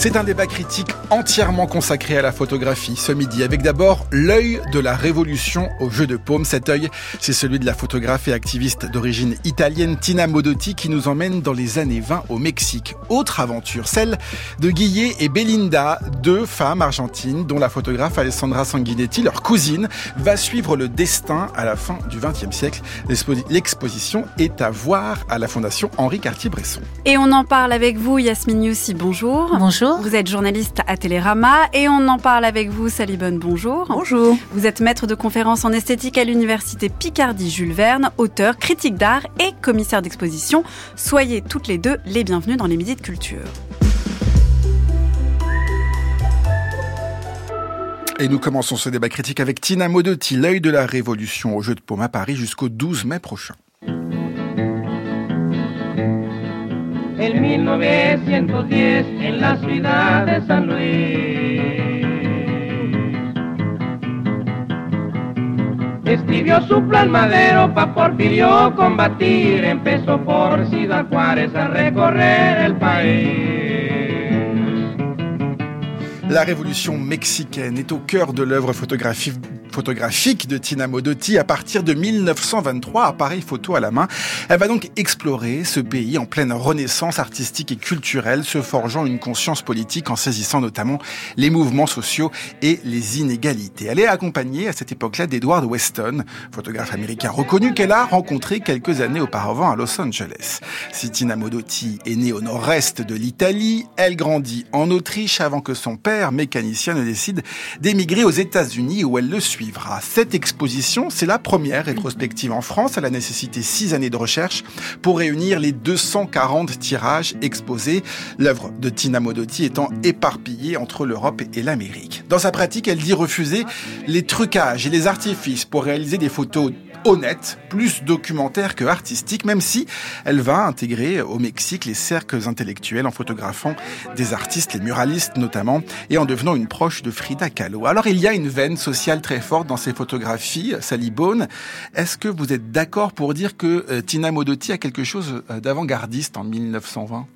C'est un débat critique entièrement consacré à la photographie ce midi, avec d'abord l'œil de la révolution au jeu de paume. Cet œil, c'est celui de la photographe et activiste d'origine italienne Tina Modotti qui nous emmène dans les années 20 au Mexique. Autre aventure, celle de Guillet et Belinda, deux femmes argentines dont la photographe Alessandra Sanguinetti, leur cousine, va suivre le destin à la fin du XXe siècle. L'exposition est à voir à la Fondation Henri Cartier-Bresson. Et on en parle avec vous, Yasmine Youssi, bonjour. Bonjour. Vous êtes journaliste à Télérama et on en parle avec vous, Salibonne, bonjour. Bonjour. Vous êtes maître de conférences en esthétique à l'université Picardie Jules Verne, auteur, critique d'art et commissaire d'exposition. Soyez toutes les deux les bienvenus dans les Midis de Culture. Et nous commençons ce débat critique avec Tina Modotti, l'œil de la révolution au jeu de paume à Paris jusqu'au 12 mai prochain. En 1910 en la ciudad de San Luis. Escribió su plan Madero pa' Porfirio combatir, empezó por Ciudad Juárez a recorrer el país. La révolution mexicaine est au cœur de l'œuvre photographique photographique de Tina Modotti à partir de 1923, appareil photo à la main. Elle va donc explorer ce pays en pleine renaissance artistique et culturelle, se forgeant une conscience politique en saisissant notamment les mouvements sociaux et les inégalités. Elle est accompagnée à cette époque-là d'Edward Weston, photographe américain reconnu qu'elle a rencontré quelques années auparavant à Los Angeles. Si Tina Modotti est née au nord-est de l'Italie, elle grandit en Autriche avant que son père, mécanicien, ne décide d'émigrer aux États-Unis où elle le suit. Cette exposition, c'est la première rétrospective en France. Elle a nécessité six années de recherche pour réunir les 240 tirages exposés, l'œuvre de Tina Modotti étant éparpillée entre l'Europe et l'Amérique. Dans sa pratique, elle dit refuser les trucages et les artifices pour réaliser des photos honnête, plus documentaire que artistique, même si elle va intégrer au Mexique les cercles intellectuels en photographant des artistes, les muralistes notamment, et en devenant une proche de Frida Kahlo. Alors il y a une veine sociale très forte dans ces photographies, Sally Bone. Est-ce que vous êtes d'accord pour dire que euh, Tina Modotti a quelque chose euh, d'avant-gardiste en 1920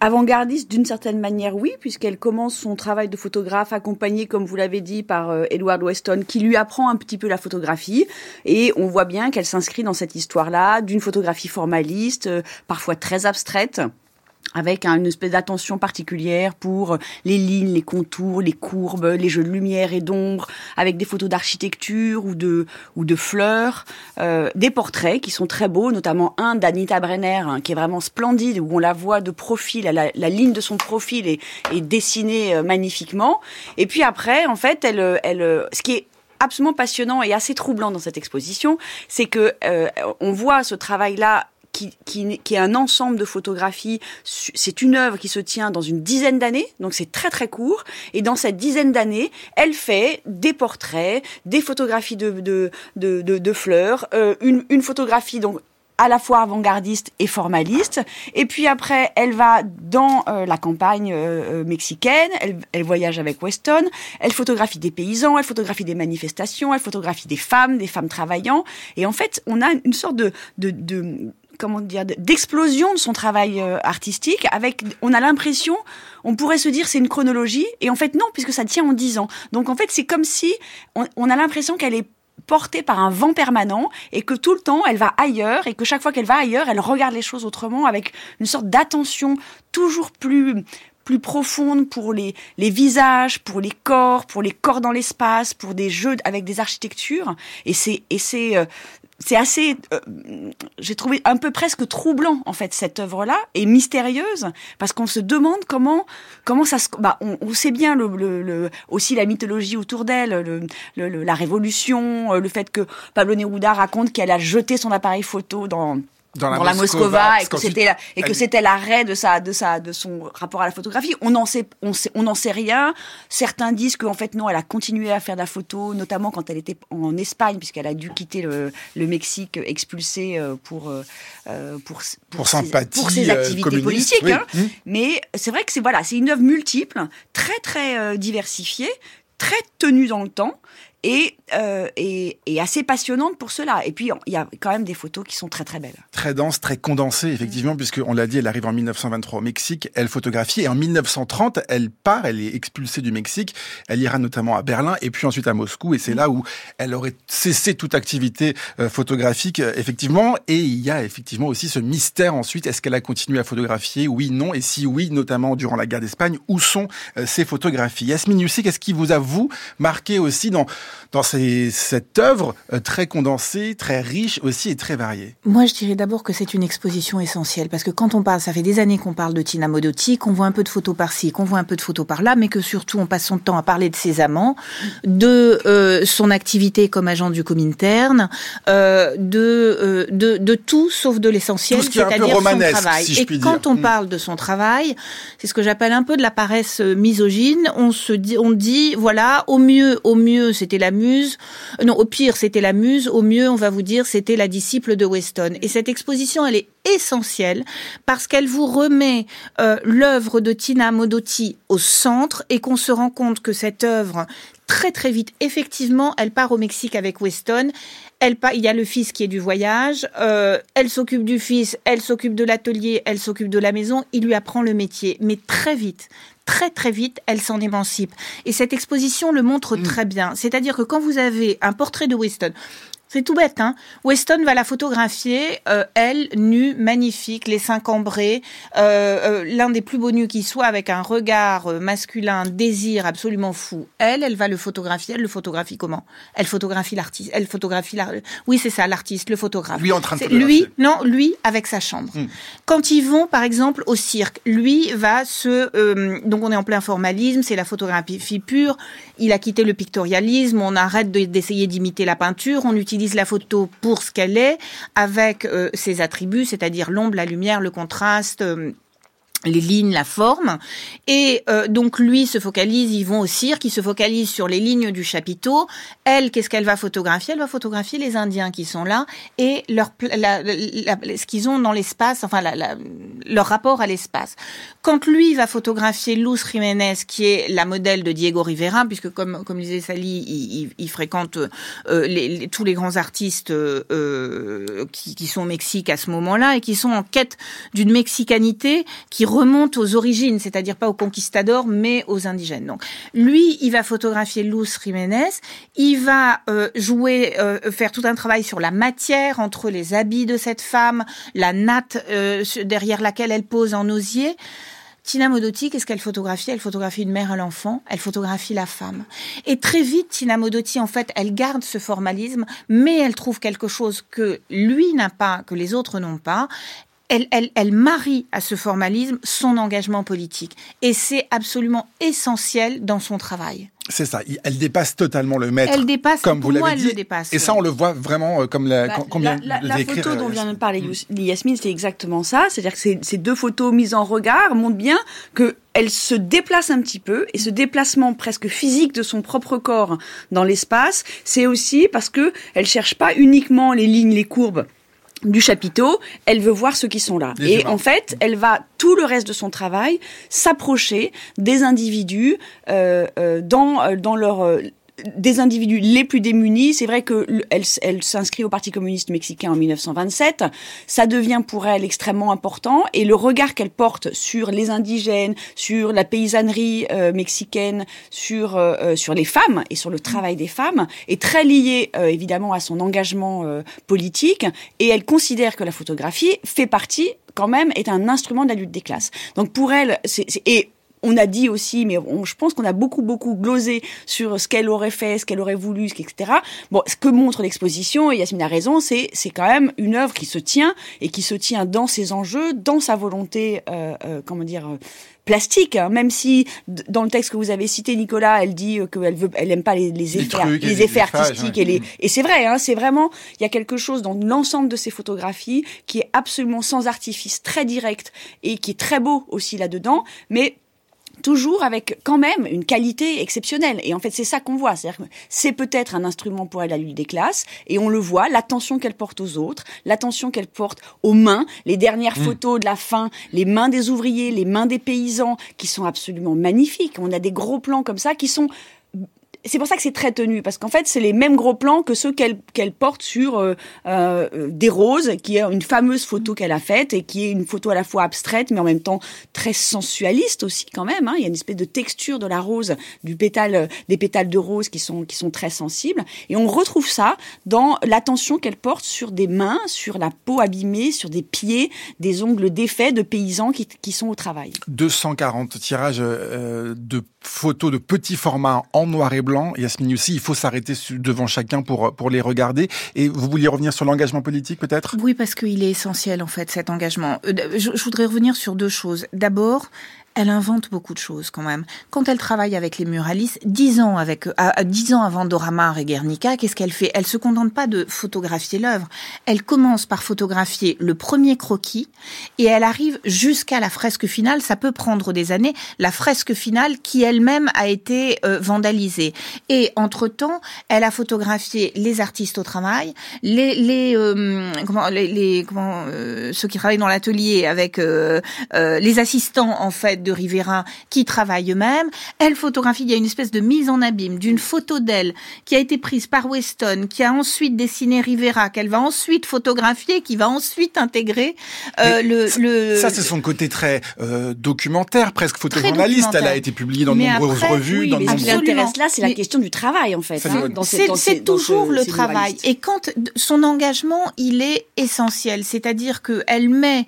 avant-gardiste d'une certaine manière, oui, puisqu'elle commence son travail de photographe accompagnée, comme vous l'avez dit, par euh, Edward Weston, qui lui apprend un petit peu la photographie. Et on voit bien qu'elle s'inscrit dans cette histoire-là d'une photographie formaliste, euh, parfois très abstraite avec une espèce d'attention particulière pour les lignes, les contours, les courbes, les jeux de lumière et d'ombre, avec des photos d'architecture ou de ou de fleurs, euh, des portraits qui sont très beaux, notamment un d'Anita Brenner hein, qui est vraiment splendide où on la voit de profil, la, ligne de son profil est, est dessinée euh, magnifiquement. Et puis après, en fait, elle, elle, ce qui est absolument passionnant et assez troublant dans cette exposition, c'est que euh, on voit ce travail-là qui, est un ensemble de photographies. C'est une œuvre qui se tient dans une dizaine d'années, donc c'est très très court. Et dans cette dizaine d'années, elle fait des portraits, des photographies de, de, de, fleurs, euh, une, une photographie donc à la fois avant-gardiste et formaliste. Et puis après, elle va dans euh, la campagne euh, mexicaine, elle, voyage avec Weston, elle photographie des paysans, elle photographie des manifestations, elle photographie des femmes, des femmes travaillant. Et en fait, on a une sorte de comment dire d'explosion de son travail euh, artistique avec on a l'impression on pourrait se dire c'est une chronologie et en fait non puisque ça tient en dix ans donc en fait c'est comme si on, a l'impression qu'elle est portée par un vent permanent et que tout le temps elle va ailleurs et que chaque fois qu'elle va ailleurs elle regarde les choses autrement avec une sorte d'attention toujours plus plus profonde pour les, les visages, pour les corps, pour les corps dans l'espace, pour des jeux avec des architectures. Et c'est et c'est euh, c'est assez, euh, j'ai trouvé un peu presque troublant en fait cette œuvre-là et mystérieuse parce qu'on se demande comment comment ça se, bah, on, on sait bien le, le, aussi la mythologie autour d'elle, le, la révolution, euh, le fait que Pablo Neruda raconte qu'elle a jeté son appareil photo dans dans la, Moscova, et que c'était et que c'était l'arrêt de sa de sa de son rapport à la photographie. On n'en sait on sait on n'en sait rien. Certains disent qu'en fait non, elle a continué à faire de la photo, notamment quand elle était en Espagne puisqu'elle a dû quitter le, le Mexique expulsée euh, pour euh, euh, pour pour, ses, pour ses activités politiques. Hein. Mmh. Mais c'est vrai que c'est voilà, c'est une œuvre multiple, très très diversifiée, très tenue dans le temps et, euh, et, et assez passionnante pour cela. Et puis, il y a quand même des photos qui sont très très belles. Très dense, très condensée, effectivement, mm. puisque on l'a dit, elle arrive en 1923 au Mexique, elle photographie, et en 1930, elle part, elle est expulsée du Mexique, elle ira notamment à Berlin, et puis ensuite à Moscou, et c'est mm. là où elle aurait cessé toute activité euh, photographique, euh, effectivement, et il y a effectivement aussi ce mystère ensuite, est-ce qu'elle a continué à photographier, oui, non, et si oui, notamment durant la guerre d'Espagne, où sont euh, ces photographies? Yasmine Youssé, qu'est-ce qui vous a, vous, marqué aussi dans, dans ces, cette œuvre très condensée, très riche aussi et très variée Moi, je dirais d'abord que c'est une exposition essentielle, parce que quand on parle, ça fait des années qu'on parle de Tina Modotti, qu'on voit un peu de photos par-ci, qu'on voit un peu de photos par-là, mais que surtout on passe son temps à parler de ses amants, de euh, son activité comme agent du Comintern, euh, de, euh, de, de tout sauf de l'essentiel, c'est-à-dire son travail. Et quand on mm. parle de son travail, c'est ce que j'appelle un peu de la paresse misogyne. On se dit, on dit, voilà, au mieux, au mieux, c'était la muse. Non, au pire, c'était la muse. Au mieux, on va vous dire, c'était la disciple de Weston. Et cette exposition, elle est essentielle parce qu'elle vous remet euh, l'œuvre de Tina Modotti au centre et qu'on se rend compte que cette œuvre très très vite, effectivement, elle part au Mexique avec Weston. Elle il y a le fils qui est du voyage. Euh, elle s'occupe du fils, elle s'occupe de l'atelier, elle s'occupe de la maison. Il lui apprend le métier, mais très vite, très très vite, elle s'en émancipe. Et cette exposition le montre mm. très bien. C'est-à-dire que quand vous avez un portrait de Weston, c'est tout bête, hein. Weston va la photographier, euh, elle, nue, magnifique, les seins cambrés, euh, euh, l'un des plus beaux nus qui soit, avec un regard masculin, un désir absolument fou. Elle, elle va le photographier. Elle le photographie comment? Elle photographie l'artiste. Elle photographie la... Oui, c'est ça, l'artiste, le photographe. Lui en train de Lui, non, lui avec sa chambre. Hmm. Quand ils vont, par exemple, au cirque, lui va se... donc on est en plein formalisme, c'est la photographie pure. Il a quitté le pictorialisme, on arrête d'essayer d'imiter la peinture, on utilise utilise la photo pour ce qu'elle est, avec euh, ses attributs, c'est-à-dire l'ombre, la lumière, le contraste. Euh, les lignes, la forme. Et euh, donc lui se focalise, ils vont au cirque, ils se focalise sur les lignes du chapiteau. Elle, qu'est-ce qu'elle va photographier? Elle va photographier les Indiens qui sont là et leur ce qu'ils ont dans l'espace, enfin leur rapport à l'espace. Quand lui va photographier Luz Jiménez, qui est la modèle de Diego Rivera, puisque comme comme disait Sally, il, fréquente euh, les, tous les grands artistes euh, qui, qui sont au Mexique à ce moment-là et qui sont en quête d'une mexicanité qui remonte aux origines, c'est-à-dire pas aux conquistadors, mais aux indigènes. Donc, lui, il va photographier Luz Jiménez, il va euh, jouer, euh, faire tout un travail sur la matière entre les habits de cette femme, la natte euh, derrière laquelle elle pose en osier. Tina Modotti, qu'est-ce qu'elle photographie? Elle photographie une mère à l'enfant, elle photographie la femme. Et très vite, Tina Modotti, en fait, elle garde ce formalisme, mais elle trouve quelque chose que lui n'a pas, que les autres n'ont pas elle, elle, elle, marie à ce formalisme son engagement politique. Et c'est absolument essentiel dans son travail. C'est ça, elle dépasse totalement le maître. Elle dépasse, comme vous l'avez dit. dépasse, et ça, on le voit vraiment euh, comme la, bah, combien la, la, la photo dont vient de parler Yasmine, c'est exactement ça. C'est-à-dire que ces, ces deux photos mises en regard montrent bien que elle se déplace un petit peu et ce déplacement presque physique de son propre corps dans l'espace, c'est aussi parce que elle cherche pas uniquement les lignes, les courbes du chapiteau, elle veut voir ceux qui sont là. et en fait, elle va tout le reste de son travail s'approcher des individus euh, euh, dans euh, dans leur des individus les plus démunis. C'est vrai que elle, s'inscrit au Parti communiste mexicain en 1927. Ça devient pour elle extrêmement important et le regard qu'elle porte sur les indigènes, sur la paysannerie euh, mexicaine, sur euh, euh, sur les femmes et sur le travail des femmes est très lié évidemment à son engagement politique et elle considère que la photographie fait partie quand même est un instrument de la lutte des classes. Donc pour elle, c'est, et on a dit aussi, mais je pense qu'on a beaucoup, beaucoup glosé sur ce qu'elle aurait fait, ce qu'elle aurait voulu, etc. Bon, ce que montre l'exposition, et Yasmine a raison, c'est, c'est quand même une œuvre qui se tient et qui se tient dans ses enjeux, dans sa volonté, euh, euh, comment dire, plastique, hein. même si dans le texte que vous avez cité, Nicolas, elle dit qu'elle veut, elle aime pas les, les effets, les, effets artistiques et les, et c'est vrai, hein, c'est vraiment, il y a quelque chose dans l'ensemble de ces photographies qui est absolument sans artifice, très direct et qui est très beau aussi là-dedans, mais toujours avec quand même une qualité exceptionnelle. Et en fait, c'est ça qu'on voit. C'est peut-être un instrument pour elle à l'huile des classes, et on le voit, l'attention qu'elle porte aux autres, l'attention qu'elle porte aux mains, les dernières mm. photos de la fin, les mains des ouvriers, les mains des paysans, qui sont absolument magnifiques. On a des gros plans comme ça qui sont c'est pour ça que c'est très tenu, parce qu'en fait, c'est les mêmes gros plans que ceux qu'elle qu'elle porte sur euh, euh, des roses, qui est une fameuse photo qu'elle a faite et qui est une photo à la fois abstraite, mais en même temps très sensualiste aussi quand même. Hein. Il y a une espèce de texture de la rose, du pétale, des pétales de rose qui sont qui sont très sensibles, et on retrouve ça dans l'attention qu'elle porte sur des mains, sur la peau abîmée, sur des pieds, des ongles défaits de paysans qui, qui sont au travail. 240 tirages euh, de photos de petits formats en noir et blanc. Yasmine aussi, il faut s'arrêter devant chacun pour, pour les regarder. Et vous vouliez revenir sur l'engagement politique peut-être? Oui, parce qu'il est essentiel en fait cet engagement. Euh, je, je voudrais revenir sur deux choses. D'abord, elle invente beaucoup de choses quand même. Quand elle travaille avec les muralistes, dix ans avec, dix ans avant Dora et Guernica, qu'est-ce qu'elle fait? Elle se contente pas de photographier l'œuvre. Elle commence par photographier le premier croquis et elle arrive jusqu'à la fresque finale. Ça peut prendre des années. La fresque finale qui elle-même a été euh, vandalisée. Et entre temps, elle a photographié les artistes au travail, les, les euh, comment, les, les comment, euh, ceux qui travaillent dans l'atelier avec les assistants en fait de Rivera qui travaille eux-mêmes. Elle photographie, il y a une espèce de mise en abîme d'une photo d'elle qui a été prise par Weston, qui a ensuite dessiné Rivera, qu'elle va ensuite photographier, qui va ensuite intégrer euh, le, le, Ça, c'est son côté très euh, documentaire, presque photojournaliste. Elle a été publiée dans de nombreuses revues. Oui, dans mais ce qui intéresse là, c'est la question du travail, en fait. Hein, c'est toujours le travail. Et quand son engagement, il est essentiel. C'est-à-dire qu'elle met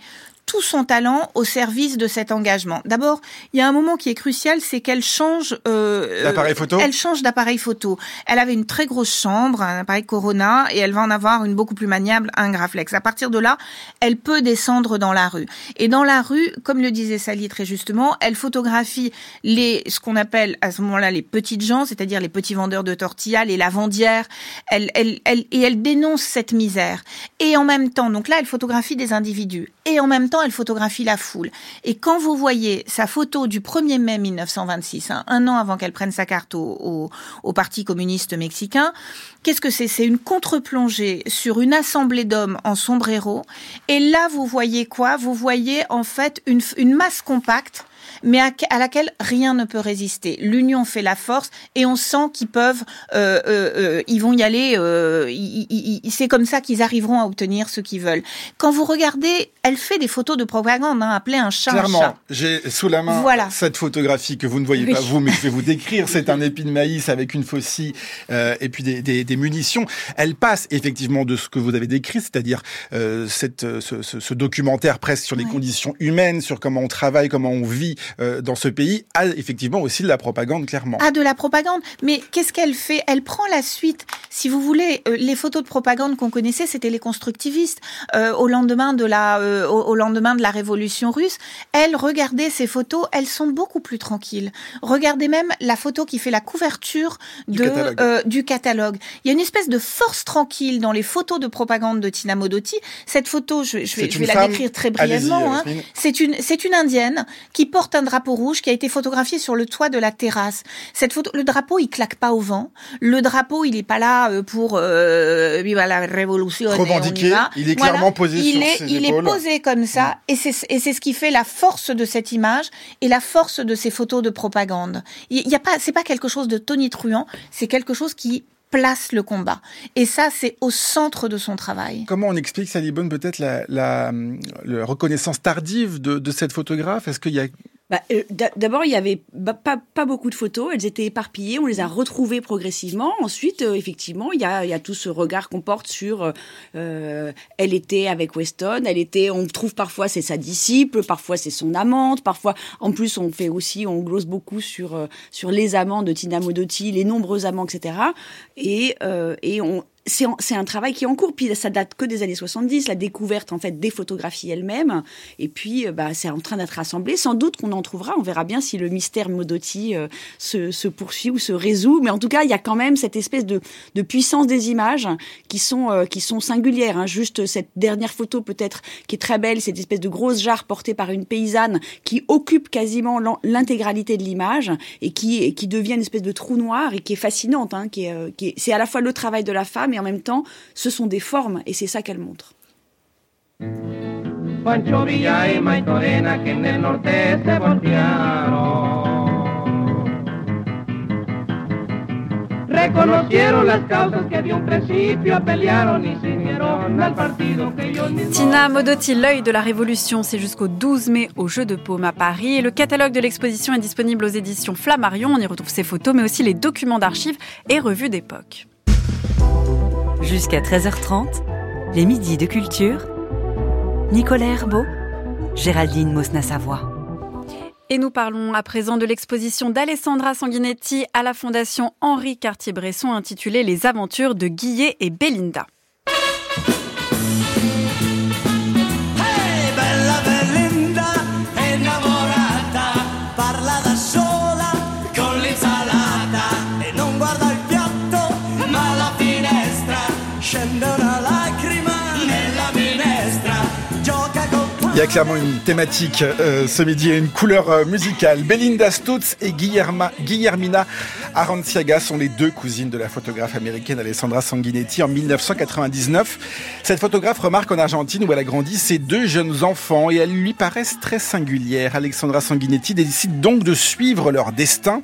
tout son talent au service de cet engagement. D'abord, il y a un moment qui est crucial, c'est qu'elle change euh, d'appareil photo. Elle change d'appareil photo. Elle avait une très grosse chambre, un appareil Corona, et elle va en avoir une beaucoup plus maniable, un Graflex. À partir de là, elle peut descendre dans la rue. Et dans la rue, comme le disait Sally très justement, elle photographie les ce qu'on appelle à ce moment-là les petites gens, c'est-à-dire les petits vendeurs de tortillas, les lavandières. Elle, elle, elle, et elle dénonce cette misère. Et en même temps, donc là, elle photographie des individus. Et en même temps elle photographie la foule. Et quand vous voyez sa photo du 1er mai 1926, hein, un an avant qu'elle prenne sa carte au, Parti communiste mexicain, qu'est-ce que c'est? C'est une contre-plongée sur une assemblée d'hommes en sombrero. Et là, vous voyez quoi? Vous voyez en fait une, une masse compacte mais à, laquelle rien ne peut résister. L'union fait la force et on sent qu'ils peuvent, euh, euh, euh ils vont y aller. Euh, c'est comme ça qu'ils arriveront à obtenir ce qu'ils veulent. Quand vous regardez, elle fait des photos de propagande, hein, un chat Clairement, chat. j'ai sous la main voilà. cette photographie que vous ne voyez pas vous, mais je vais vous décrire. C'est un épi de maïs avec une faucille euh, et puis des, des, des, munitions. Elle passe effectivement de ce que vous avez décrit, c'est-à-dire cette ce, ce, ce, documentaire presque sur les conditions humaines, sur comment on travaille, comment on vit euh, dans ce pays a effectivement aussi de la propagande, clairement. A de la propagande, mais qu'est-ce qu'elle fait? Elle prend la suite. Si vous voulez, euh, les photos de propagande qu'on connaissait, c'était les constructivistes. Euh, au lendemain de la, au, lendemain de la révolution russe, elle regardez ces photos, elles sont beaucoup plus tranquilles. Regardez même la photo qui fait la couverture de, du catalogue. du catalogue. Il y a une espèce de force tranquille dans les photos de propagande de Tina Modotti. Cette photo, je, je vais, je vais la décrire très brièvement. Hein. C'est une, une indienne qui porte un drapeau rouge qui a été photographié sur le toit de la terrasse. Cette photo, le drapeau, il claque pas au vent. Le drapeau, il est pas là euh, pour euh, viva la révolution. Revendiquer. Il est clairement posé il sur est, ses Il est posé comme ça, mm. et c'est et c'est ce qui fait la force de cette image et la force de ces photos de propagande. Il y a pas, c'est pas quelque chose de tonitruant, c'est quelque chose qui place le combat. Et ça, c'est au centre de son travail. Comment on explique, Sally Bonne, peut-être la, la, la, reconnaissance tardive de, de cette photographe? Est-ce qu'il y a bah, euh, D'abord, il y avait pas, pas beaucoup de photos, elles étaient éparpillées, on les a retrouvées progressivement. Ensuite, euh, effectivement, il y a, y a tout ce regard qu'on porte sur euh, elle était avec Weston, elle était, on trouve parfois c'est sa disciple, parfois c'est son amante, parfois, en plus, on fait aussi, on glose beaucoup sur, euh, sur les amants de Tina Modotti, les nombreux amants, etc. Et, et on, c'est un travail qui est en cours. Puis ça date que des années 70, la découverte en fait des photographies elles-mêmes. Et puis euh, bah, c'est en train d'être assemblé. Sans doute qu'on en trouvera. On verra bien si le mystère Modotti euh, se, se, poursuit ou se résout. Mais en tout cas, il y a quand même cette espèce de, de puissance des images qui sont euh, qui sont singulières. Hein. Juste cette dernière photo peut-être qui est très belle, cette espèce de grosse jarre portée par une paysanne qui occupe quasiment l'intégralité de l'image et qui qui devient une espèce de trou noir et qui est fascinante. Hein, qui est, qui est, c'est à la fois le travail de la femme et en même temps, ce sont des formes et c'est ça qu'elle montre. Pancho Villa y Maitorena que en el norte se voltearon. siempre conocieron las causas que de un principio pelearon y se unieron al partido que ellos mismos... Tina Modotti, l'œil de la Révolution, c'est jusqu'au 12 mai au Jeu de Paume à Paris. Et le catalogue de l'exposition est disponible aux éditions Flammarion. On y retrouve ses photos, mais aussi les documents d'archives et revues d'époque. Jusqu'à 13h30, les midis de culture. Nicolas Herbeau, Géraldine Mosna-Savoie. Et nous parlons à présent de l'exposition d'Alessandra Sanguinetti à la Fondation Henri Cartier-Bresson intitulée Les aventures de Guillet et Belinda. Il y a clairement une thématique euh, ce midi et une couleur euh, musicale. Belinda Stutz et Guillermina Aranciaga sont les deux cousines de la photographe américaine Alessandra Sanguinetti en 1999. Cette photographe remarque en Argentine où elle a grandi ses deux jeunes enfants et elles lui paraissent très singulières. Alessandra Sanguinetti décide donc de suivre leur destin.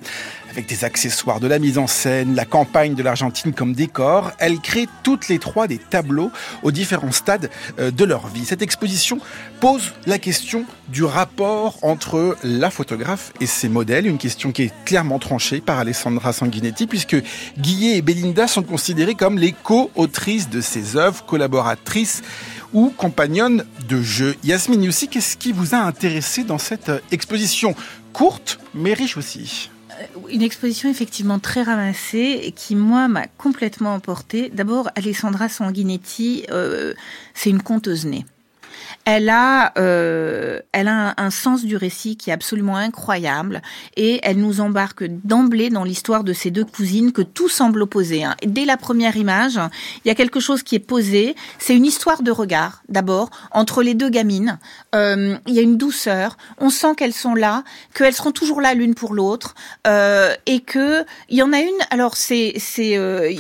Avec des accessoires, de la mise en scène, la campagne de l'Argentine comme décor, elles créent toutes les trois des tableaux aux différents stades euh, de leur vie. Cette exposition pose la question du rapport entre la photographe et ses modèles, une question qui est clairement tranchée par Alessandra Sanguinetti, puisque Guillet et Belinda sont considérées comme les co-autrices de ses œuvres, collaboratrices ou compagnonnes de jeu. Yasmine Youssi, qu'est-ce qui vous a intéressé dans cette euh, exposition courte, mais riche aussi? Une exposition effectivement très ramassée et qui, moi, m'a complètement emportée. D'abord, Alessandra Sanguinetti, euh, c'est une conteuse née. Elle a, euh, elle a un, sens du récit qui est absolument incroyable et elle nous embarque d'emblée dans l'histoire de ces deux cousines que tout semble opposer. hein. Dès la première image, il y a quelque chose qui est posé. C'est une histoire de regard, d'abord, entre les deux gamines. Euh, il y a une douceur. On sent qu'elles sont là, qu'elles seront toujours là l'une pour l'autre, euh, et que il y en a une. Alors c'est, c'est, euh,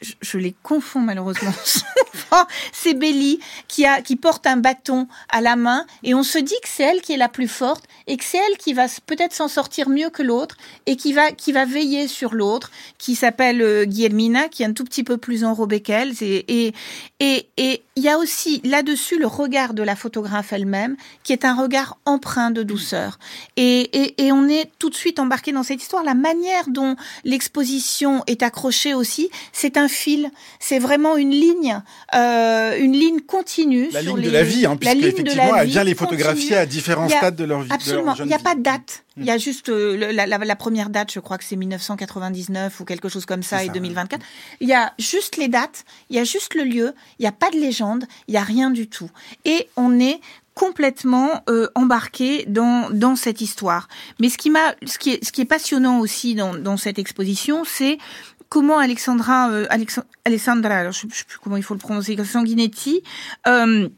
je, je les confonds malheureusement. c'est Belly qui a, qui porte un bâton à la main, et on se dit que c'est elle qui est la plus forte, et que c'est elle qui va peut-être s'en sortir mieux que l'autre, et qui va, qui va veiller sur l'autre, qui s'appelle euh, Guillermina, qui est un tout petit peu plus enrobée qu'elle, et, et, et il y a aussi là-dessus le regard de la photographe elle-même, qui est un regard empreint de douceur. Et, et, et on est tout de suite embarqué dans cette histoire. La manière dont l'exposition est accrochée aussi, c'est un fil, c'est vraiment une ligne, euh, une ligne continue. La sur ligne de la vie, hein, puisqu'effectivement, la elle vient vie les photographier continue. à différents a- stades de leur vie. Absolument. Il n'y a vie. pas de date. Il y a juste euh, la, la- la première date, je crois que c'est 1999 ou quelque chose comme ça, et ça, 2024. Il y a juste les dates, il y a juste le lieu, il n'y a pas de légende, il n'y a rien du tout. Et on est complètement euh, embarqué dans dans cette histoire. Mais ce qui m'a, ce qui est ce qui est passionnant aussi dans dans cette exposition, c'est comment Alexandra, euh, Alex- Alessandra, alors je je sais plus comment il faut le prononcer, Sanguinetti. Euh,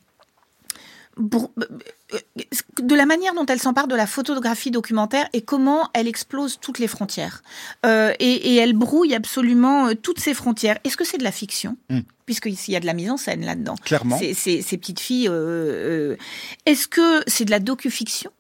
de la manière dont elle s'empare de la photographie documentaire et comment elle explose toutes les frontières. Euh, et, et elle brouille absolument euh, toutes ces frontières. Est-ce que c'est de la fiction Mm. Puisqu'il y a de la mise en scène là-dedans. Clairement. Ces, ces- ces petites filles. euh, euh, Est-ce que c'est de la docu-fiction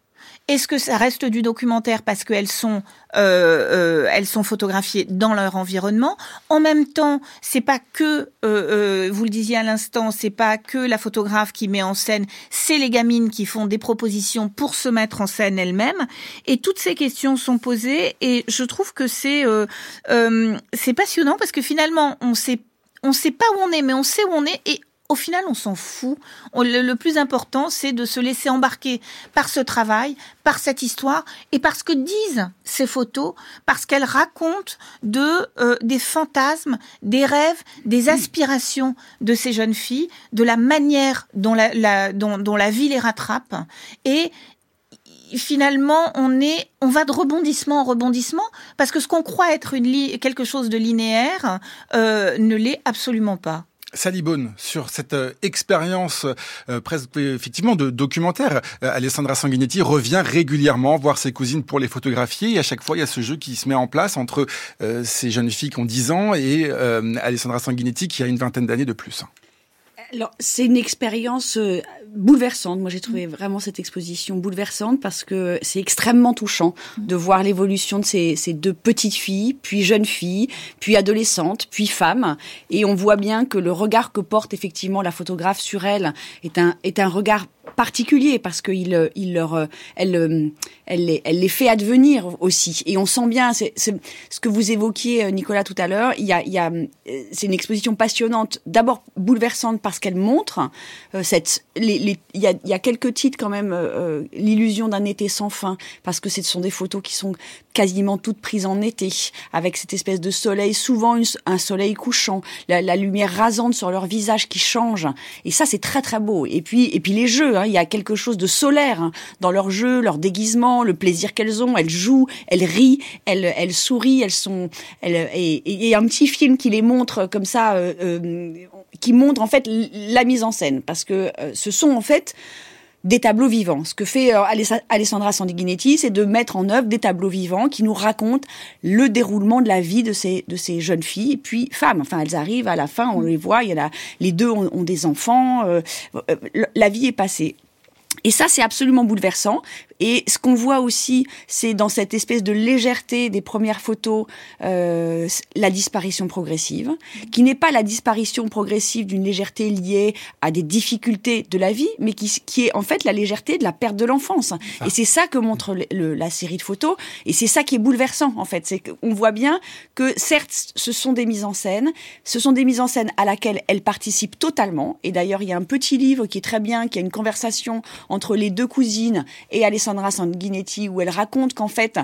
est-ce que ça reste du documentaire parce qu'elles sont euh, euh, elles sont photographiées dans leur environnement? En même temps, c'est pas que euh, euh, vous le disiez à l'instant, c'est pas que la photographe qui met en scène, c'est les gamines qui font des propositions pour se mettre en scène elles-mêmes. Et toutes ces questions sont posées et je trouve que c'est euh, c'est passionnant parce que finalement on sait on sait pas où on est, mais on sait où on est et au final, on s'en fout. On- le, le plus important, c'est de se laisser embarquer par ce travail, par cette histoire et par ce que disent ces photos, parce qu'elles racontent de euh, des fantasmes, des rêves, des aspirations de ces jeunes filles, de la manière dont la, la- dont, dont la vie les rattrape et finalement, on est, on va de rebondissement en rebondissement parce que ce qu'on croit être une quelque chose de linéaire euh, ne l'est absolument pas. Sally Bone, sur cette euh, expérience euh, presque effectivement de documentaire, euh, Alessandra Sanguinetti revient régulièrement voir ses cousines pour les photographier et à chaque fois il y a ce jeu qui se met en place entre euh, ces jeunes filles qui ont 10 ans et Alessandra Sanguinetti qui a une vingtaine d'années de plus. Alors, c'est une expérience euh, bouleversante. Moi, j'ai trouvé vraiment cette exposition bouleversante parce que c'est extrêmement touchant de voir l'évolution de ces, ces deux petites filles, puis jeunes filles, puis adolescentes, puis femmes. Et on voit bien que le regard que porte effectivement la photographe sur elles est un, est un regard particulier parce que il, il leur, euh, elle, euh, elle, les, elle les fait advenir aussi. Et on sent bien, c'est ce que vous évoquiez, euh, Nicolas, tout à l'heure. Il y a, il y a, euh, c'est une exposition passionnante, d'abord bouleversante parce qu'elle montre euh, cette, il y a, y a quelques titres quand même, euh, euh, l'illusion d'un été sans fin, parce que ce sont des photos qui sont quasiment toutes prises en été, avec cette espèce de soleil, souvent une- un soleil couchant, la, la lumière rasante sur leur visage qui change. Et ça, c'est très très beau. Et puis, et puis les jeux, hein, il y a quelque chose de solaire hein, dans leurs jeux, leur déguisement, le plaisir qu'elles ont. Elles jouent, elles rient, elles, elles sourient, elles sont. Elles, et il y a un petit film qui les montre comme ça, euh, euh, qui montre en fait la mise en scène, parce que euh, ce sont en fait des tableaux vivants. Ce que fait euh, Alessa- Alessandra Sanguinetti, c'est de mettre en œuvre des tableaux vivants qui nous racontent le déroulement de la vie de ces, de ces jeunes filles, puis femmes. Enfin, elles arrivent à la fin, on les voit, il y en a, les deux ont, ont des enfants, euh, la vie est passée. Et ça, c'est absolument bouleversant. Et ce qu'on voit aussi, c'est dans cette espèce de légèreté des premières photos, euh, la disparition progressive, qui n'est pas la disparition progressive d'une légèreté liée à des difficultés de la vie, mais qui, qui est en fait la légèreté de la perte de l'enfance. Et c'est ça que montre le- le- la série de photos. Et c'est ça qui est bouleversant, en fait. C'est qu'on voit bien que certes, ce sont des mises en scène, ce sont des mises en scène à laquelle elles participent totalement. Et d'ailleurs, il y a un petit livre qui est très bien, qui a une conversation entre les deux cousines et Alessandra Sanguinetti, où elle raconte qu'en fait,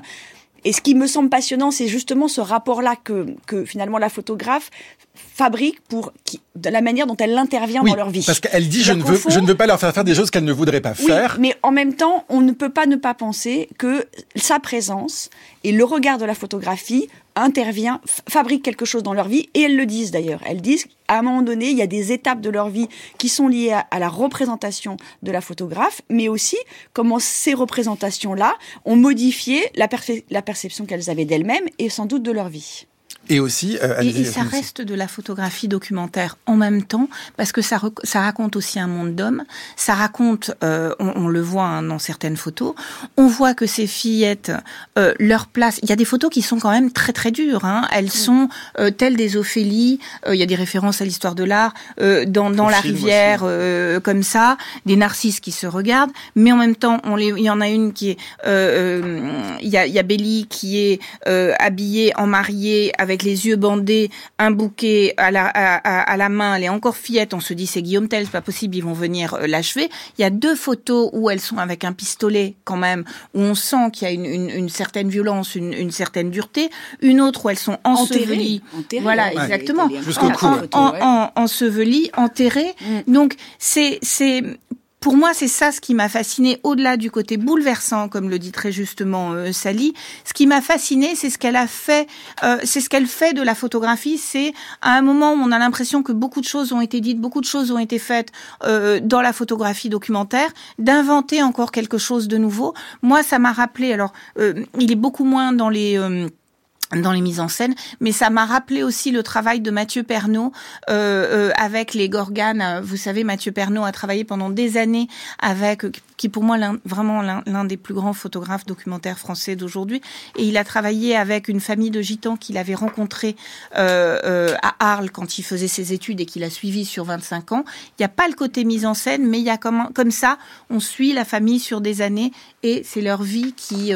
et ce qui me semble passionnant, c'est justement ce rapport-là que finalement la photographe fabrique pour qui, de la manière dont elle intervient Oui, dans leur vie. parce qu'elle dit je ne, veux, je ne veux pas leur faire faire des choses qu'elles ne voudraient pas oui, faire. mais en même temps, on ne peut pas ne pas penser que sa présence et le regard de la photographie intervient, fabrique quelque chose dans leur vie, et elles le disent d'ailleurs. Elles disent qu'à un moment donné, il y a des étapes de leur vie qui sont liées à, à la représentation de la photographe, mais aussi comment ces représentations-là ont modifié la, la perception qu'elles avaient d'elles-mêmes et sans doute de leur vie. Et aussi, euh, Et, et ça reste de la photographie documentaire en même temps, parce que ça, ça raconte aussi un monde d'hommes. Ça raconte, euh, on, on le voit hein, dans certaines photos, on voit que ces fillettes, euh, leur place. Il y a des photos qui sont quand même très très dures. Hein. Elles sont euh, telles des Ophélie. euh, il y a des références à l'histoire de l'art euh, dans, dans la rivière, euh, comme ça, des narcisses qui se regardent, mais en même temps, on les, il y en a une qui est, euh, euh, il y a, il y a Belly qui est euh, habillée en mariée avec les yeux bandés, un bouquet à la, à, à- à la main, elle est encore fillette, on se dit c'est Guillaume Tell, c'est pas possible, ils vont venir euh, l'achever. Il y a deux photos où elles sont avec un pistolet quand même, où on sent qu'il y a une, une, une certaine violence, une, une certaine dureté. Une autre où elles sont ensevelies. Enterrées, Voilà, est- exactement. Jusqu'au cou, ouais. En, ouais. en, ensevelies, enterrées. Mm. Donc c'est c'est pour moi, c'est ça ce qui m'a fasciné, au-delà du côté bouleversant, comme le dit très justement euh, Sally. Ce qui m'a fasciné, c'est ce qu'elle a fait, euh, c'est ce qu'elle fait de la photographie. C'est à un moment où on a l'impression que beaucoup de choses ont été dites, beaucoup de choses ont été faites euh, dans la photographie documentaire, d'inventer encore quelque chose de nouveau. Moi, ça m'a rappelé. Alors, il est beaucoup moins dans les dans les mises en scène, mais ça m'a rappelé aussi le travail de Mathieu Pernaud euh, euh, avec les Gorganes. Vous savez, Mathieu Pernaud a travaillé pendant des années avec, qui pour moi vraiment l'un des plus grands photographes documentaires français d'aujourd'hui, et il a travaillé avec une famille de gitans qu'il avait rencontré euh, à Arles quand il faisait ses études et qu'il a suivi sur 25 ans. Il n'y a pas le côté mise en scène, mais il y a comme, comme ça, on suit la famille sur des années et c'est leur vie qui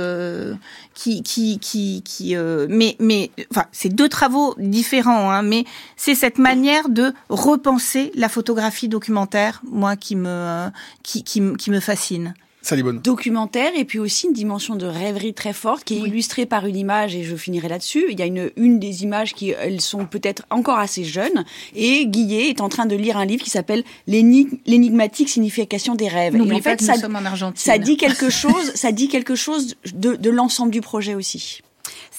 qui qui qui, qui euh, mais mais enfin c'est deux travaux différents hein, mais c'est cette manière de repenser la photographie documentaire moi qui me euh, qui qui, me- qui me fascine documentaire et puis aussi une dimension de rêverie très forte qui est illustrée par une image et je finirai là-dessus. Il y a une, une des images qui elles sont peut-être encore assez jeunes et Guillet est en train de lire un livre qui s'appelle L'énig- l'énigmatique signification des rêves. Et n'oublie en pas fait, ça, nous sommes en Argentine ça dit quelque chose, ça dit quelque chose de, de l'ensemble du projet aussi.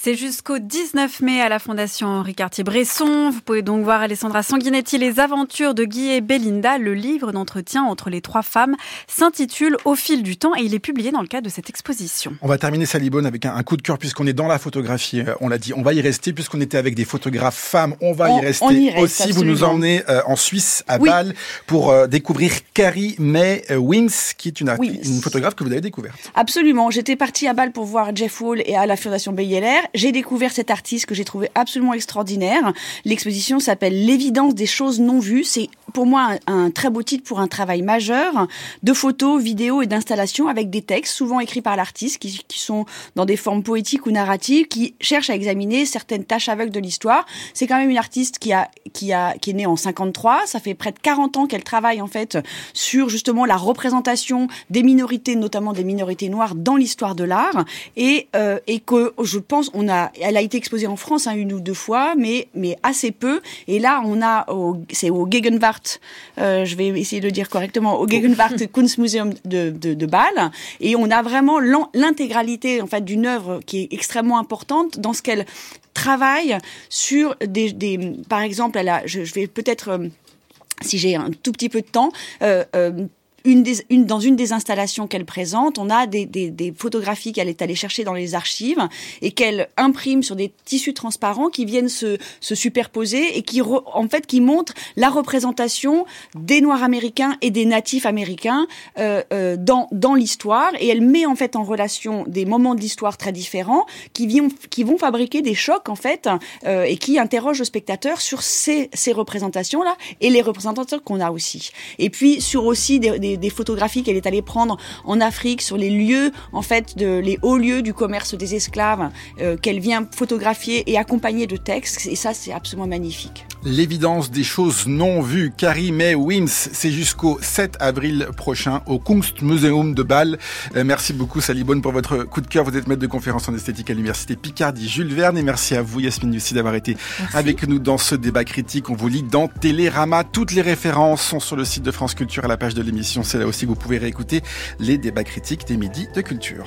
C'est jusqu'au 19 mai à la Fondation Henri Cartier-Bresson. Vous pouvez donc voir Alessandra Sanguinetti, Les aventures de Guy et Belinda. Le livre d'entretien entre les trois femmes s'intitule Au fil du temps et il est publié dans le cadre de cette exposition. On va terminer Salibone avec un, coup de cœur puisqu'on est dans la photographie. Euh, on l'a dit, on va y rester puisqu'on était avec des photographes femmes. On va On- y rester on y reste, aussi. Vous nous emmenez euh, en Suisse, à Oui. Bâle, pour euh, découvrir Carrie May Wings, qui est une, photographe que vous avez découverte. Absolument. J'étais partie à Bâle pour voir Jeff Wall et à la Fondation Beyeler. J'ai découvert cet artiste que j'ai trouvé absolument extraordinaire. L'exposition s'appelle L'évidence des choses non vues. C'est pour moi un, très beau titre pour un travail majeur de photos, vidéos et d'installations avec des textes souvent écrits par l'artiste qui, sont dans des formes poétiques ou narratives qui cherchent à examiner certaines tâches aveugles de l'histoire. C'est quand même une artiste qui a qui a qui est née en 53. Ça fait près de 40 ans qu'elle travaille en fait sur justement la représentation des minorités, notamment des minorités noires, dans l'histoire de l'art, et euh, et que je pense a, elle a été exposée en France hein, une ou deux fois, mais mais assez peu. Et là on a c'est au Gegenwart, euh, je vais essayer de le dire correctement, au Gegenwart Kunstmuseum de, de de Bâle, et on a vraiment l'intégralité en fait d'une œuvre qui est extrêmement importante dans ce qu'elle travaille sur des, des par exemple elle a je, je vais peut-être euh, si j'ai un tout petit peu de temps, euh, euh, une des, une, dans une des installations qu'elle présente, on a des, des, des photographies qu'elle est allée chercher dans les archives et qu'elle imprime sur des tissus transparents qui viennent se, se superposer et qui, re- en fait, qui montrent la représentation des Noirs américains et des natifs américains euh, euh, dans, dans l'histoire. Et elle met en fait en relation des moments de l'histoire très différents qui, vont qui vont fabriquer des chocs en fait euh, et qui interrogent le spectateur sur ces, ces représentations-là et les représentations qu'on a aussi. Et puis sur aussi des, des, des photographies qu'elle est allée prendre en Afrique sur les lieux, en fait, de, les hauts lieux du commerce des esclaves euh, qu'elle vient photographier et accompagner de textes. Et ça, c'est absolument magnifique. L'évidence des choses non vues. Carrie May Wims, c'est jusqu'au 7 avril prochain au Kunstmuseum de Bâle. Euh, merci beaucoup Salibone pour votre coup de cœur. Vous êtes maître de conférence en esthétique à l'université Picardie Jules Verne et merci à vous Yasmine Yussi d'avoir été avec nous dans ce débat critique. On vous lit dans Télérama. Toutes les références sont sur le site de France Culture à la page de l'émission. C'est là aussi que vous pouvez réécouter les débats critiques des midis de culture.